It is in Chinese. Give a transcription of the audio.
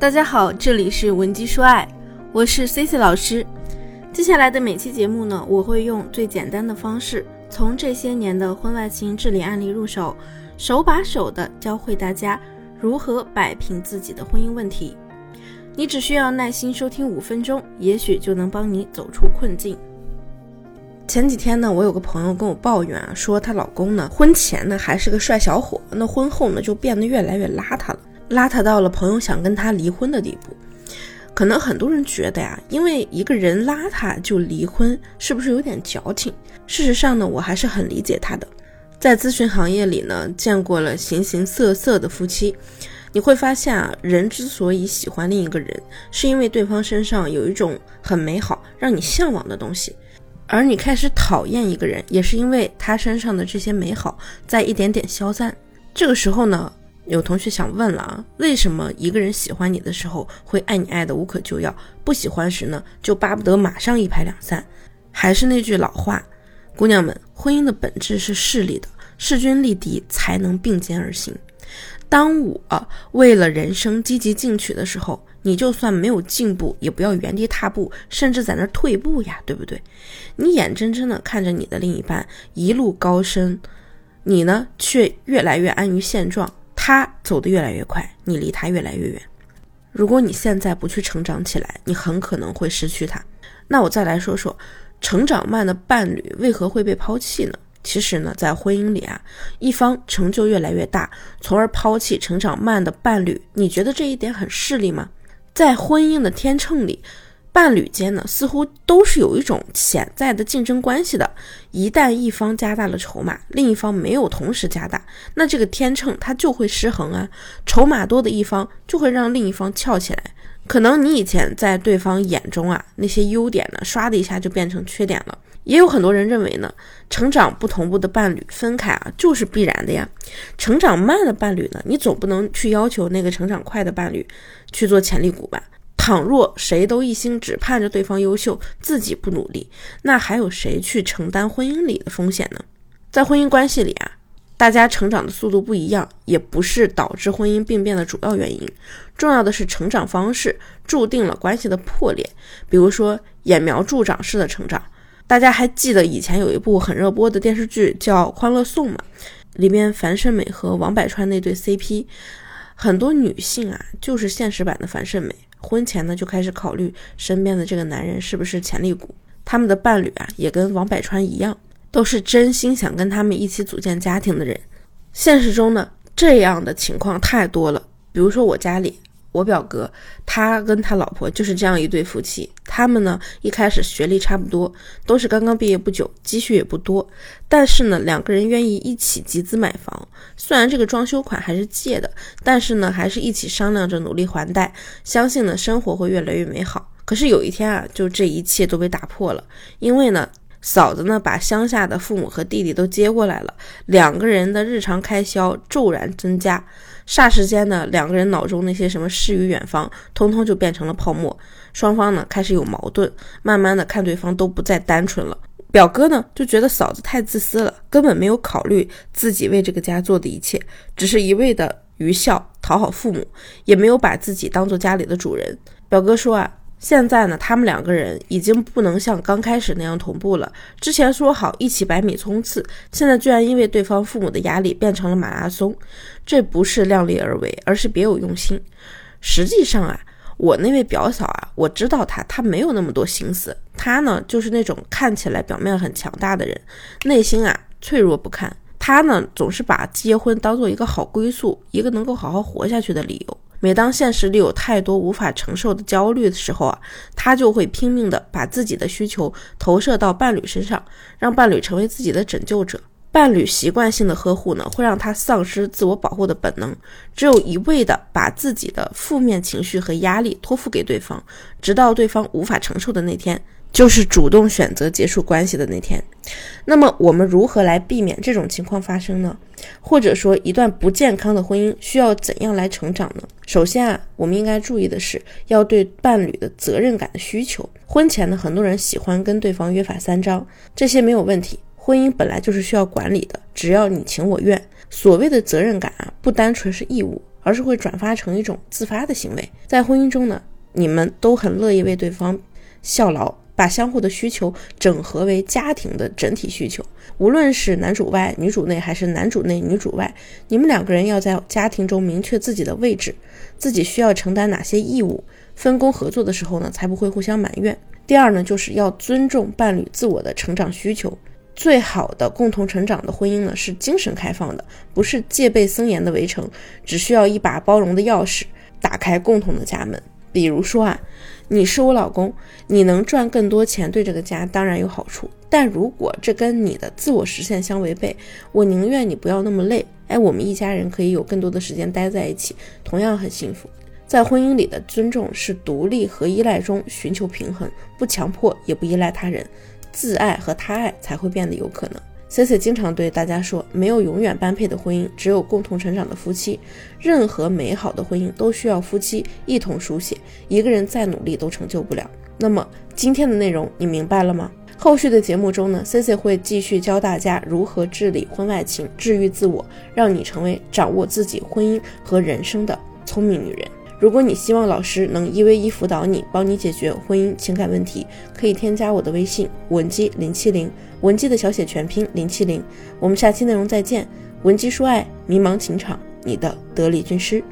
大家好，这里是文姬说爱，我是 C C 老师。接下来的每期节目呢，我会用最简单的方式，从这些年的婚外情治理案例入手，手把手的教会大家如何摆平自己的婚姻问题。你只需要耐心收听五分钟，也许就能帮你走出困境。前几天呢，我有个朋友跟我抱怨啊，说她老公呢，婚前呢还是个帅小伙，那婚后呢就变得越来越邋遢了。邋遢到了朋友想跟他离婚的地步，可能很多人觉得呀，因为一个人邋遢就离婚，是不是有点矫情？事实上呢，我还是很理解他的。在咨询行业里呢，见过了形形色色的夫妻，你会发现啊，人之所以喜欢另一个人，是因为对方身上有一种很美好、让你向往的东西；而你开始讨厌一个人，也是因为他身上的这些美好在一点点消散。这个时候呢？有同学想问了啊，为什么一个人喜欢你的时候会爱你爱的无可救药，不喜欢时呢就巴不得马上一拍两散？还是那句老话，姑娘们，婚姻的本质是势利的，势均力敌才能并肩而行。当我为了人生积极进取的时候，你就算没有进步，也不要原地踏步，甚至在那儿退步呀，对不对？你眼睁睁的看着你的另一半一路高升，你呢却越来越安于现状。他走得越来越快，你离他越来越远。如果你现在不去成长起来，你很可能会失去他。那我再来说说，成长慢的伴侣为何会被抛弃呢？其实呢，在婚姻里啊，一方成就越来越大，从而抛弃成长慢的伴侣，你觉得这一点很势利吗？在婚姻的天秤里。伴侣间呢，似乎都是有一种潜在的竞争关系的。一旦一方加大了筹码，另一方没有同时加大，那这个天秤它就会失衡啊。筹码多的一方就会让另一方翘起来。可能你以前在对方眼中啊，那些优点呢，唰的一下就变成缺点了。也有很多人认为呢，成长不同步的伴侣分开啊，就是必然的呀。成长慢的伴侣呢，你总不能去要求那个成长快的伴侣去做潜力股吧？倘若谁都一心只盼着对方优秀，自己不努力，那还有谁去承担婚姻里的风险呢？在婚姻关系里啊，大家成长的速度不一样，也不是导致婚姻病变的主要原因。重要的是成长方式注定了关系的破裂。比如说揠苗助长式的成长，大家还记得以前有一部很热播的电视剧叫《欢乐颂》吗？里面樊胜美和王柏川那对 CP，很多女性啊，就是现实版的樊胜美。婚前呢就开始考虑身边的这个男人是不是潜力股，他们的伴侣啊也跟王百川一样，都是真心想跟他们一起组建家庭的人。现实中呢这样的情况太多了，比如说我家里。我表哥，他跟他老婆就是这样一对夫妻。他们呢，一开始学历差不多，都是刚刚毕业不久，积蓄也不多。但是呢，两个人愿意一起集资买房。虽然这个装修款还是借的，但是呢，还是一起商量着努力还贷。相信呢，生活会越来越美好。可是有一天啊，就这一切都被打破了，因为呢，嫂子呢把乡下的父母和弟弟都接过来了，两个人的日常开销骤然增加。霎时间呢，两个人脑中那些什么诗与远方，通通就变成了泡沫。双方呢开始有矛盾，慢慢的看对方都不再单纯了。表哥呢就觉得嫂子太自私了，根本没有考虑自己为这个家做的一切，只是一味的愚孝讨好父母，也没有把自己当做家里的主人。表哥说啊。现在呢，他们两个人已经不能像刚开始那样同步了。之前说好一起百米冲刺，现在居然因为对方父母的压力变成了马拉松。这不是量力而为，而是别有用心。实际上啊，我那位表嫂啊，我知道她，她没有那么多心思。她呢，就是那种看起来表面很强大的人，内心啊脆弱不堪。她呢，总是把结婚当做一个好归宿，一个能够好好活下去的理由。每当现实里有太多无法承受的焦虑的时候啊，他就会拼命的把自己的需求投射到伴侣身上，让伴侣成为自己的拯救者。伴侣习惯性的呵护呢，会让他丧失自我保护的本能，只有一味的把自己的负面情绪和压力托付给对方，直到对方无法承受的那天。就是主动选择结束关系的那天，那么我们如何来避免这种情况发生呢？或者说，一段不健康的婚姻需要怎样来成长呢？首先啊，我们应该注意的是，要对伴侣的责任感的需求。婚前呢，很多人喜欢跟对方约法三章，这些没有问题。婚姻本来就是需要管理的，只要你情我愿。所谓的责任感啊，不单纯是义务，而是会转发成一种自发的行为。在婚姻中呢，你们都很乐意为对方效劳。把相互的需求整合为家庭的整体需求，无论是男主外女主内，还是男主内女主外，你们两个人要在家庭中明确自己的位置，自己需要承担哪些义务，分工合作的时候呢，才不会互相埋怨。第二呢，就是要尊重伴侣自我的成长需求。最好的共同成长的婚姻呢，是精神开放的，不是戒备森严的围城，只需要一把包容的钥匙，打开共同的家门。比如说啊，你是我老公，你能赚更多钱，对这个家当然有好处。但如果这跟你的自我实现相违背，我宁愿你不要那么累。哎，我们一家人可以有更多的时间待在一起，同样很幸福。在婚姻里的尊重是独立和依赖中寻求平衡，不强迫也不依赖他人，自爱和他爱才会变得有可能。Cici 经常对大家说，没有永远般配的婚姻，只有共同成长的夫妻。任何美好的婚姻都需要夫妻一同书写，一个人再努力都成就不了。那么今天的内容你明白了吗？后续的节目中呢，Cici 会继续教大家如何治理婚外情，治愈自我，让你成为掌握自己婚姻和人生的聪明女人。如果你希望老师能一 v 一辅导你，帮你解决婚姻情感问题，可以添加我的微信文姬零七零，文姬的小写全拼零七零。我们下期内容再见，文姬说爱，迷茫情场，你的得力军师。